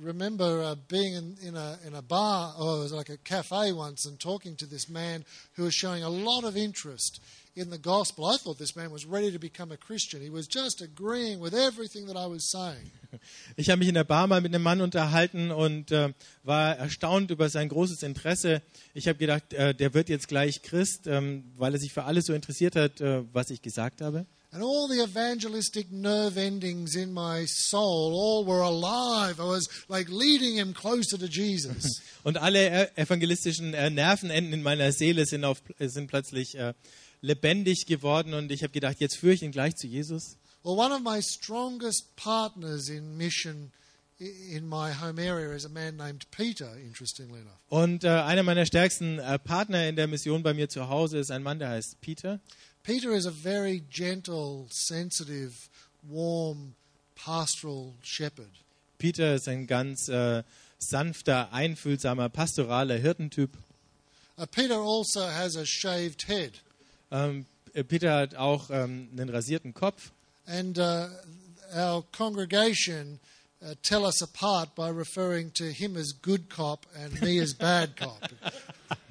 remember uh, being in, in, a, in a bar or it was like a cafe once and talking to this man who was showing a lot of interest in the gospel. I thought this man was ready to become a Christian. He was just agreeing with everything that I was saying. Ich habe mich in der Bar mal mit einem Mann unterhalten und äh, war erstaunt über sein großes Interesse. Ich habe gedacht, äh, der wird jetzt gleich Christ, ähm, weil er sich für alles so interessiert hat, äh, was ich gesagt habe. And all the evangelistic nerve endings in my soul all were alive. I was like leading him closer to Jesus. Und alle äh, evangelistischen äh, Nervenenden in meiner Seele sind, auf, sind plötzlich äh, lebendig geworden und ich habe gedacht, jetzt führe ich ihn gleich zu Jesus. Well, one of my strongest partners in mission in my home area is a man named Peter, interestingly enough. Und äh, einer meiner stärksten äh, Partner in der Mission bei mir zu Hause ist ein Mann, der heißt Peter. Peter is a very gentle, sensitive, warm, pastoral shepherd. Peter ist ein ganz äh, sanfter, einfühlsamer, pastoraler Hirtentyp. Uh, Peter also has a shaved head. Ähm, äh, Peter hat auch ähm, einen rasierten Kopf. And uh, our congregation uh, tell us apart by referring to him as good cop and me as bad cop.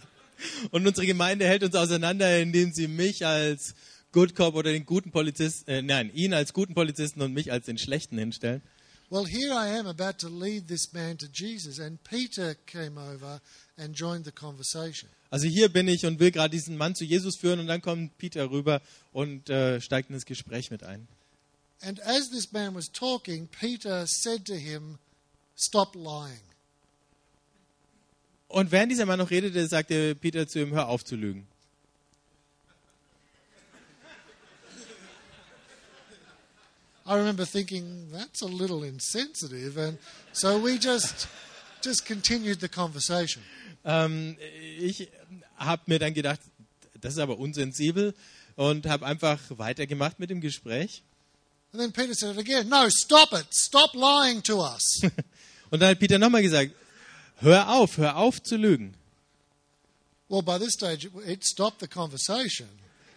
Und unsere Gemeinde hält uns auseinander, indem sie mich als Good Cop oder den guten Polizisten, äh, nein, ihn als guten Polizisten und mich als den schlechten hinstellen. Well, here I am about to lead this man to Jesus, and Peter came over and joined the conversation. Also hier bin ich und will gerade diesen Mann zu Jesus führen und dann kommt Peter rüber und äh, steigt in das Gespräch mit ein. And as this man was talking, Peter said to him, Stop lying. Und während dieser Mann noch redete, sagte Peter zu ihm, hör auf zu lügen. I remember thinking, That's a little insensitive. And so we just, just continued the conversation. Ähm, ich habe mir dann gedacht, das ist aber unsensibel und habe einfach weitergemacht mit dem Gespräch. And then Peter said again, No, stop it. Stop lying to us. Und dann hat Peter nochmal gesagt, hör auf, hör auf zu lügen. well, by this stage, it, stopped the conversation.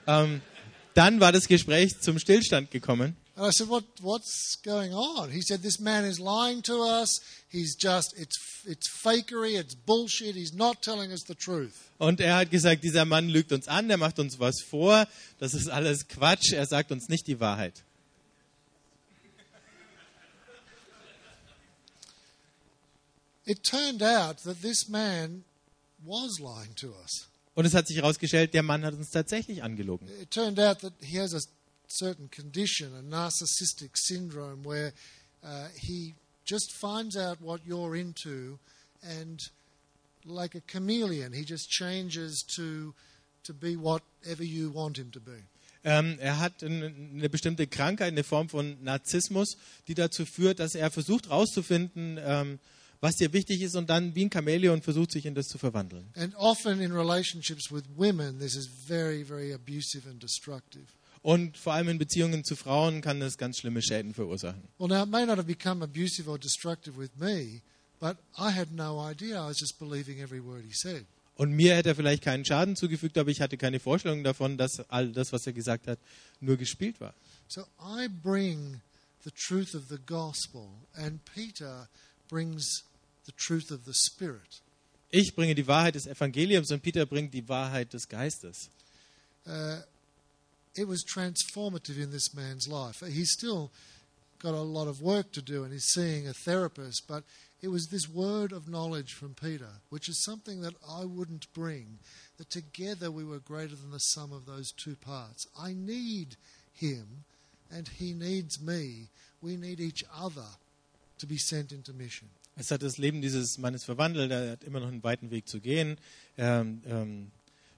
Ähm, dann war das Gespräch zum Stillstand gekommen. And I said, what, What's going on? He said, This man is lying to us. He's just, it's, it's fakery, it's bullshit. He's not telling us the truth. Und er hat gesagt, dieser Mann lügt uns an, der macht uns was vor, das ist alles Quatsch, er sagt uns nicht die Wahrheit. It turned out that this man was lying to us. Und es hat sich herausgestellt, der Mann hat uns tatsächlich angelogen. It turned out that he has a certain condition, a narcissistic syndrome, where uh, he just finds out what you're into and, like a chameleon, he just changes to, to be whatever you want him to be. Ähm, er hat eine, bestimmte Krankheit, eine Form von Narzissmus, die dazu führt, dass er versucht herauszufinden, ähm, was dir wichtig ist und dann wie ein Chamäleon versucht, sich in das zu verwandeln. And often in relationships with women, this is very, very abusive and destructive. Und vor allem in Beziehungen zu Frauen kann das ganz schlimme Schäden verursachen. Well, now, it may not have become abusive or destructive with me, but I had no idea. I was just believing every word he said. Und mir hätte er vielleicht keinen Schaden zugefügt, aber ich hatte keine Vorstellung davon, dass all das, was er gesagt hat, nur gespielt war. So I bring the truth of the gospel, and Peter brings the truth of the Spirit. Ich bringe die Wahrheit des Evangeliums und Peter bringt die Wahrheit des Geistes. Uh, it was transformative in this man's life. He's still got a lot of work to do, and he's seeing a therapist, but it was this word of knowledge from Peter, which is something that I wouldn't bring, that together we were greater than the sum of those two parts. I need him, and he needs me. We need each other to be sent into mission. Es hat das Leben dieses Mannes verwandelt. Er hat immer noch einen weiten Weg zu gehen. Er ähm,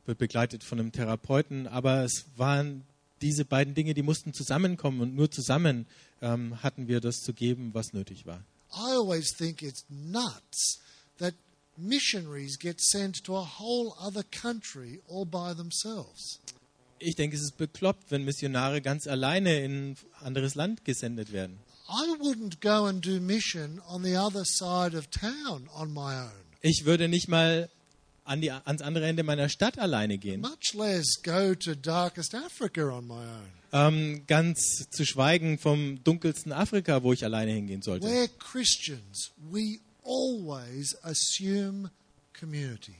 wird begleitet von einem Therapeuten. Aber es waren diese beiden Dinge, die mussten zusammenkommen. Und nur zusammen ähm, hatten wir das zu geben, was nötig war. I always think it's nuts that missionaries get sent to a whole other country all by themselves. Ich denke, es ist bekloppt, wenn Missionare ganz alleine in ein anderes Land gesendet werden. I wouldn't go and do mission on the other side of town on my own. Ich würde nicht mal an die, ans andere Ende meiner Stadt alleine gehen. much less go to darkest Africa on my own. Ähm, ganz zu schweigen vom dunkelsten Afrika, wo ich alleine hingehen sollte. We're Christians. We always assume community.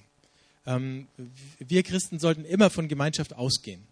Ähm, wir Christen sollten immer von Gemeinschaft ausgehen.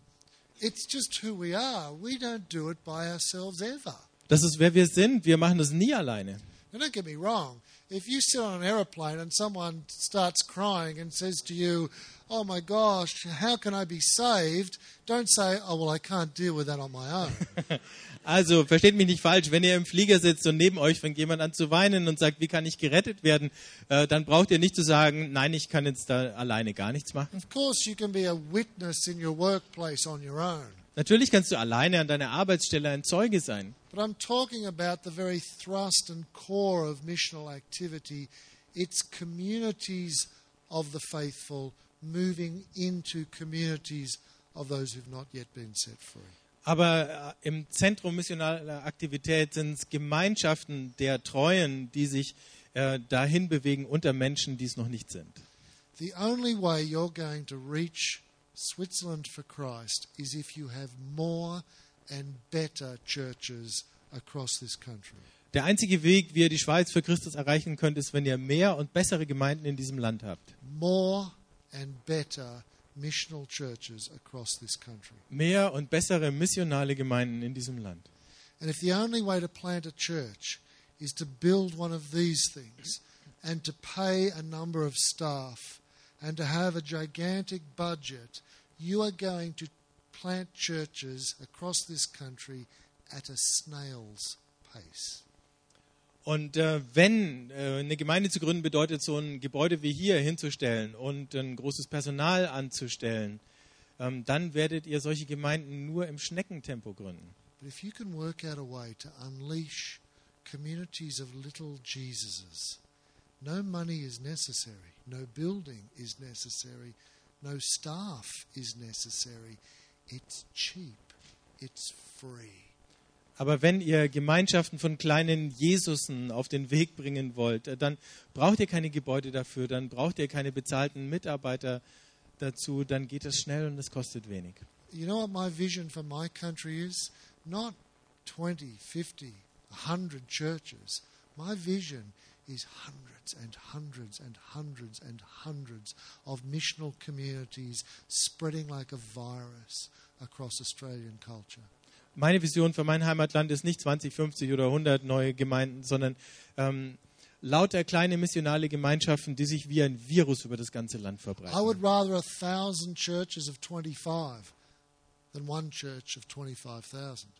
Das ist, wer wir sind. Wir machen das nie alleine. Now, don't get me wrong. If you sit on an aeroplane and someone starts crying and says to you, Oh my gosh, how can I be saved? Don't say, Oh, well, I can't deal with that on my own. Also, versteht mich nicht falsch, wenn ihr im Flieger sitzt und neben euch fängt jemand an zu weinen und sagt, wie kann ich gerettet werden, äh, dann braucht ihr nicht zu sagen, nein, ich kann jetzt da alleine gar nichts machen. of course, you can be a witness in your workplace on your own. Natürlich kannst du alleine an deiner Arbeitsstelle ein Zeuge sein. But I'm talking about the very thrust and core of missional activity. It's communities of the faithful moving into communities of those who've not yet been set free. Aber äh, im Zentrum missionaler Aktivität sind es Gemeinschaften der Treuen, die sich äh, dahin bewegen unter Menschen, die es noch nicht sind. The only way you're going to reach Switzerland for Christ is if you have more and better churches across this country. Der einzige Weg, wie ihr die Schweiz für Christus erreichen könnt, ist, wenn ihr mehr und bessere Gemeinden in diesem Land habt. More and better missional churches across this country. Mehr und bessere missionale Gemeinden in diesem Land. And if the only way to plant a church is to build one of these things and to pay a number of staff and to have a gigantic budget, you are going to plant churches across this country at a snail's pace. Und äh, wenn äh, eine Gemeinde zu gründen bedeutet, so ein Gebäude wie hier hinzustellen und ein großes Personal anzustellen, ähm, dann werdet ihr solche Gemeinden nur im Schneckentempo gründen. But if you can work out a way to unleash communities of little Jesuses, no money is necessary, no building is necessary, no staff is necessary. It's cheap, it's free. Aber wenn ihr Gemeinschaften von kleinen Jesusen auf den Weg bringen wollt, äh, dann braucht ihr keine Gebäude dafür, dann braucht ihr keine bezahlten Mitarbeiter dazu, dann geht es schnell und es kostet wenig. You know what my vision for my country is? Not 20, 50, 100 churches. My vision is hundreds and hundreds and hundreds and hundreds of missional communities spreading like a virus across Australian culture. Meine Vision für mein Heimatland ist nicht 20, 50 oder 100 neue Gemeinden, sondern ähm, lauter kleine missionale Gemeinschaften, die sich wie ein Virus über das ganze Land I would verbreiten. rather a thousand churches of 25 than one church of 25,000.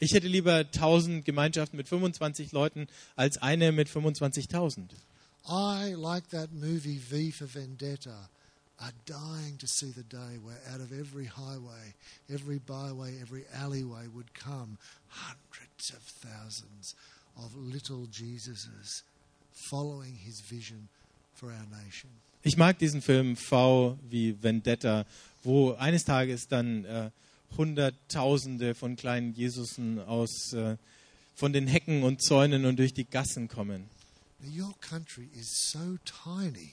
Ich hätte lieber 1000 Gemeinschaften mit 25 Leuten als eine mit 25.000. I, like that movie V for Vendetta, are dying to see the day where out of every highway, every byway, every alleyway would come hundreds of thousands of little Jesuses following his vision for our nation. Ich mag diesen Film V wie Vendetta, wo eines Tages dann äh, Hunderttausende von kleinen Jesusen aus äh, von den Hecken und Zäunen und durch die Gassen kommen. Now, your country is so tiny.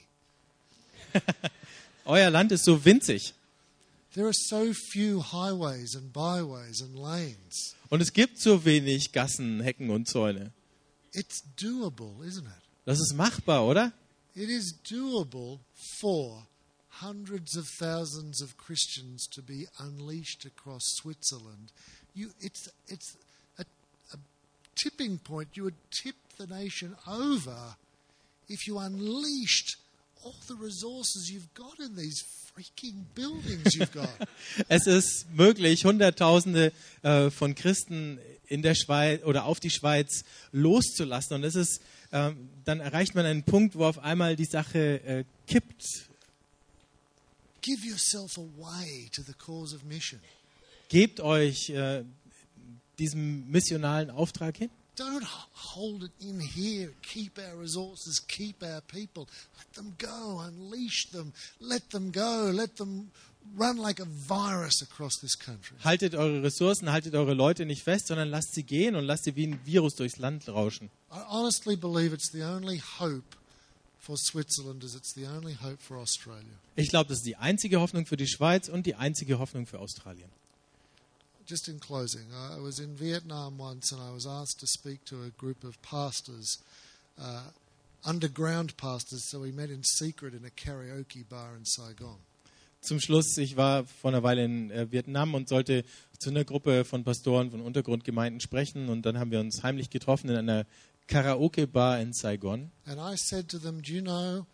Euer Land ist so winzig There are so few highways and byways and lanes. und es gibt so wenig Gassen, Hecken und Zäune. It's doable, isn't it? Das ist machbar, oder? It is doable for hundreds of thousands of Christians to be unleashed across Switzerland. You, it's it's a, a tipping point. You would tip the nation over if you unleashed all the resources you've got in these freaking buildings you've got. Es ist möglich, Hunderttausende äh, von Christen in der Schweiz oder auf die Schweiz loszulassen. Und es ist, ähm, dann erreicht man einen Punkt, wo auf einmal die Sache äh, kippt. Give yourself away to the cause of mission. Gebt euch äh, diesem missionalen Auftrag hin. Don't hold it in here. Keep our resources, keep our people. Let them go, unleash them, let them go, let them run like a virus across this country. Haltet eure Ressourcen, haltet eure Leute nicht fest, sondern lasst sie gehen und lasst sie wie ein Virus durchs Land rauschen. I honestly believe it's the only hope for Switzerland as it's the only hope for Australia. Ich glaube, das ist die einzige Hoffnung für die Schweiz und die einzige Hoffnung für Australien. Just in closing, I was in Vietnam once and I was asked to speak to a group of pastors, uh, underground pastors, so we met in secret in a karaoke bar in Saigon. Zum Schluss, ich war vor einer Weile in äh, Vietnam und sollte zu einer Gruppe von Pastoren von Untergrundgemeinden sprechen und dann haben wir uns heimlich getroffen in einer Karaoke-Bar in Saigon. And I said to them, Do you know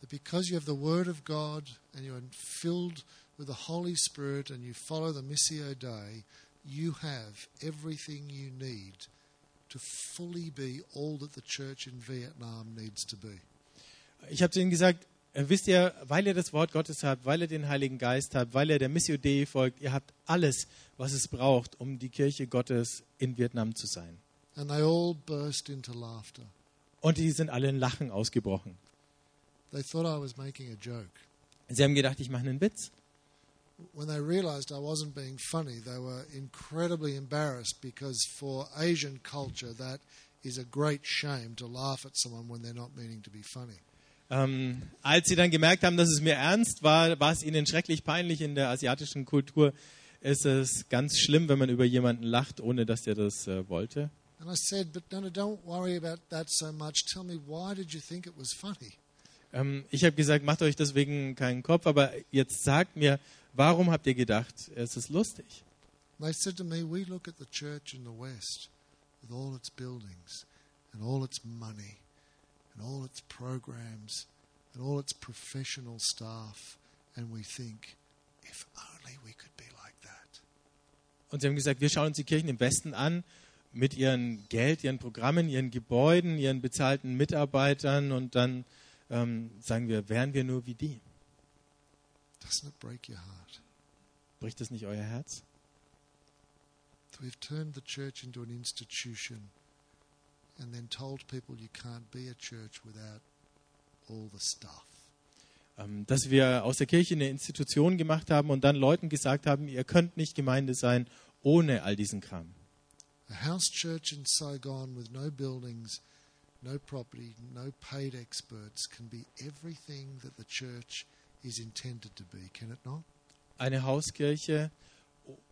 that because you have the Word of God and you're filled with the Holy Spirit and you follow the Missio Dei, you have everything you need to fully be all that the church in Vietnam needs to be? Ich habe zu ihnen gesagt, äh, wisst ihr, weil ihr das Wort Gottes habt, weil ihr den Heiligen Geist habt, weil ihr der Missio Dei folgt, ihr habt alles, was es braucht, um die Kirche Gottes in Vietnam zu sein. And they all burst into laughter. Und die sind alle in Lachen ausgebrochen. They thought I was making a joke. Sie haben gedacht, ich mache einen Witz. When they realized I wasn't being funny, they were incredibly embarrassed because for Asian culture, that is a great shame to laugh at someone when they're not meaning to be funny. Ähm, als sie dann gemerkt haben, dass es mir ernst war, war es ihnen schrecklich peinlich. In der asiatischen Kultur ist es ganz schlimm, wenn man über jemanden lacht, ohne dass der das äh, wollte. And I said, But no, no, don't worry about that so much. Tell me, why did you think it was funny? Ähm, ich habe gesagt, macht euch deswegen keinen Kopf, aber jetzt sagt mir, warum habt ihr gedacht, es ist lustig? They said to me, We look at the church in the West with all its buildings and all its money and all its programs and all its professional staff, and we think, if only we could be like that. Und sie haben gesagt, wir schauen uns die Kirchen im Westen an mit ihren Geld, ihren Programmen, ihren Gebäuden, ihren bezahlten Mitarbeitern und dann ähm, sagen wir, wären wir nur wie die. Doesn't it break your heart? Bricht das nicht euer Herz? We've turned the church into an institution and then told people you can't be a church without all the stuff. Ähm, dass wir aus der Kirche eine Institution gemacht haben und dann Leuten gesagt haben, ihr könnt nicht Gemeinde sein ohne all diesen Kram. A house church in Saigon with no buildings, no property, no paid experts can be everything that the church is intended to be, can it not? Eine Hauskirche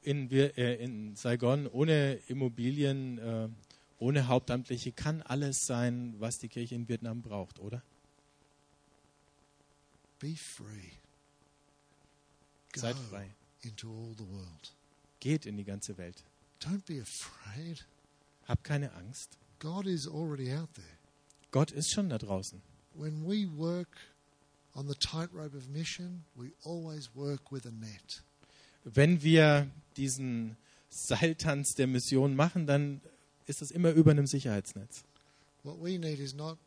in, äh, in Saigon ohne Immobilien, äh, ohne Hauptamtliche kann alles sein, was die Kirche in Vietnam braucht, oder? Be free. Go Seid frei. into all the world. Geht in die ganze Welt. Don't be afraid. Habt keine Angst. God is already out there. Gott ist schon da draußen. When we work on the tightrope of mission, we always work with a net. Wenn wir diesen Seiltanz der Mission machen, dann ist das immer über einem Sicherheitsnetz. What we need is not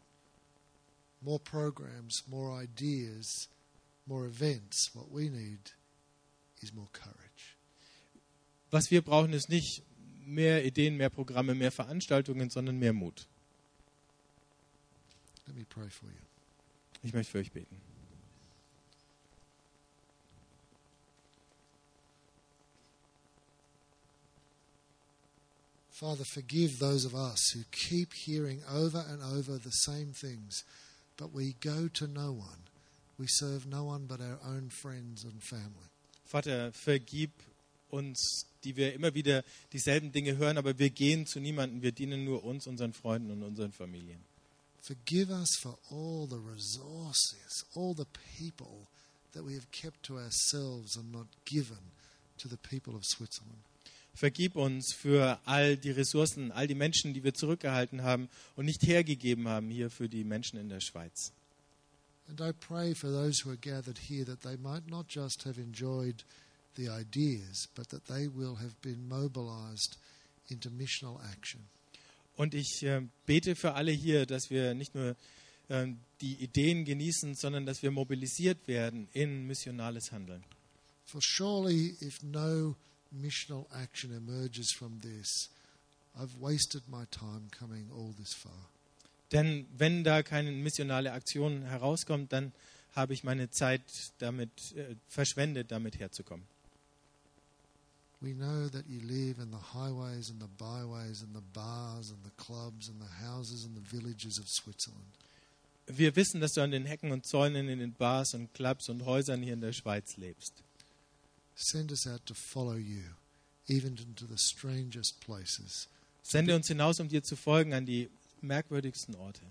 more programs, more ideas, more events. What we need is more courage. Was wir brauchen, ist nicht mehr Ideen, mehr Programme, mehr Veranstaltungen, sondern mehr Mut. Let me pray for you. Ich möchte für euch beten. Father, forgive those of us who keep hearing over and over the same things, but we go to no one. We serve no one but our own friends and family. Vater, vergib uns, die wir immer wieder dieselben Dinge hören, aber wir gehen zu niemandem, wir dienen nur uns, unseren Freunden und unseren Familien. Forgive us for all the resources, all the people that we have kept to ourselves and not given to the people of Switzerland. Vergib uns für all die Ressourcen, all die Menschen, die wir zurückgehalten haben und nicht hergegeben haben hier für die Menschen in der Schweiz. And I pray for those who are gathered here that they might not just have enjoyed the ideas, but that they will have been mobilized into missional action. Und ich äh, bete für alle hier, dass wir nicht nur äh, die Ideen genießen, sondern dass wir mobilisiert werden in missionales Handeln. For surely, if no missional action emerges from this, I've wasted my time coming all this far. Denn wenn da keine missionale Aktion herauskommt, dann habe ich meine Zeit damit äh, verschwendet, damit herzukommen. We know that you live in the highways and the byways and the bars and the clubs and the houses and the villages of Switzerland. Wir wissen, dass du an den Hecken und Zäunen, in den Bars und Clubs und Häusern hier in der Schweiz lebst. Send us out to follow you, even into the strangest places, Sende uns hinaus, um dir zu folgen an die merkwürdigsten Orte.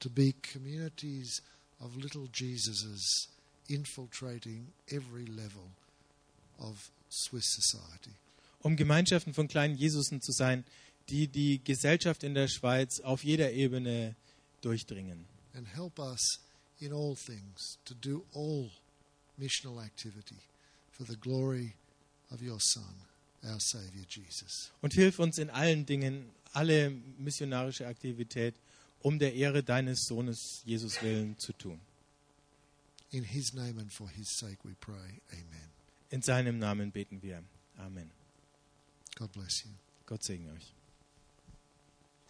to be communities of little Jesuses infiltrating every level of Swiss society. Um Gemeinschaften von kleinen Jesusen zu sein, die die Gesellschaft in der Schweiz auf jeder Ebene durchdringen. And help us in all things to do all missional activity for the glory of your Son, our Saviour Jesus. Und hilf uns in allen Dingen, alle missionarische Aktivität, um der Ehre deines Sohnes Jesus willen zu tun. In his name and for his sake we pray. Amen. In seinem Namen beten wir. Amen. God bless you. Gott segne euch.